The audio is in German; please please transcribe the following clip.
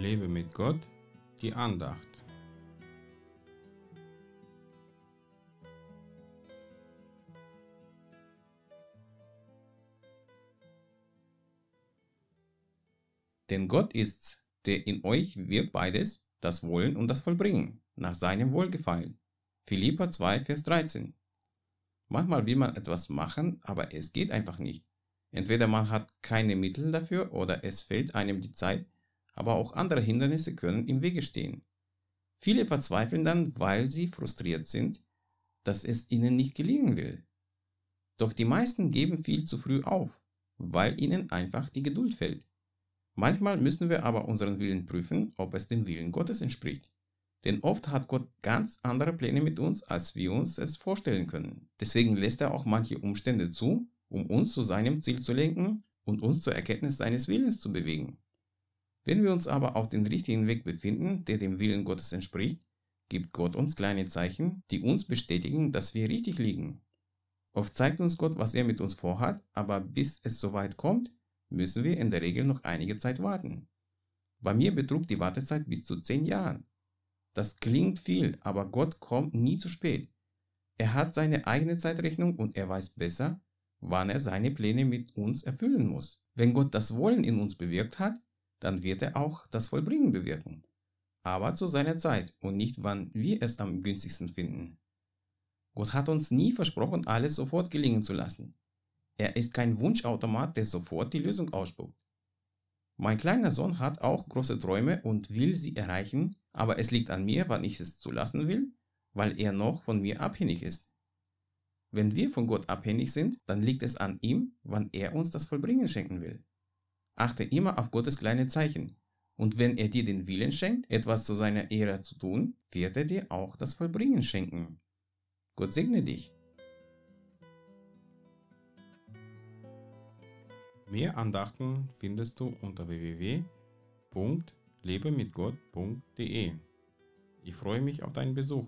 Lebe mit Gott, die Andacht. Denn Gott ist's, der in euch wirkt beides, das Wollen und das Vollbringen, nach seinem Wohlgefallen. Philippa 2, Vers 13. Manchmal will man etwas machen, aber es geht einfach nicht. Entweder man hat keine Mittel dafür oder es fehlt einem die Zeit, aber auch andere Hindernisse können im Wege stehen. Viele verzweifeln dann, weil sie frustriert sind, dass es ihnen nicht gelingen will. Doch die meisten geben viel zu früh auf, weil ihnen einfach die Geduld fehlt. Manchmal müssen wir aber unseren Willen prüfen, ob es dem Willen Gottes entspricht. Denn oft hat Gott ganz andere Pläne mit uns, als wir uns es vorstellen können. Deswegen lässt er auch manche Umstände zu, um uns zu seinem Ziel zu lenken und uns zur Erkenntnis seines Willens zu bewegen. Wenn wir uns aber auf den richtigen Weg befinden, der dem Willen Gottes entspricht, gibt Gott uns kleine Zeichen, die uns bestätigen, dass wir richtig liegen. Oft zeigt uns Gott, was er mit uns vorhat, aber bis es soweit kommt, müssen wir in der Regel noch einige Zeit warten. Bei mir betrug die Wartezeit bis zu zehn Jahren. Das klingt viel, aber Gott kommt nie zu spät. Er hat seine eigene Zeitrechnung und er weiß besser, wann er seine Pläne mit uns erfüllen muss. Wenn Gott das Wollen in uns bewirkt hat, dann wird er auch das Vollbringen bewirken. Aber zu seiner Zeit und nicht wann wir es am günstigsten finden. Gott hat uns nie versprochen, alles sofort gelingen zu lassen. Er ist kein Wunschautomat, der sofort die Lösung ausspuckt. Mein kleiner Sohn hat auch große Träume und will sie erreichen, aber es liegt an mir, wann ich es zulassen will, weil er noch von mir abhängig ist. Wenn wir von Gott abhängig sind, dann liegt es an ihm, wann er uns das Vollbringen schenken will. Achte immer auf Gottes kleine Zeichen. Und wenn er dir den Willen schenkt, etwas zu seiner Ehre zu tun, wird er dir auch das Vollbringen schenken. Gott segne dich. Mehr Andachten findest du unter www.lebemitgott.de. Ich freue mich auf deinen Besuch.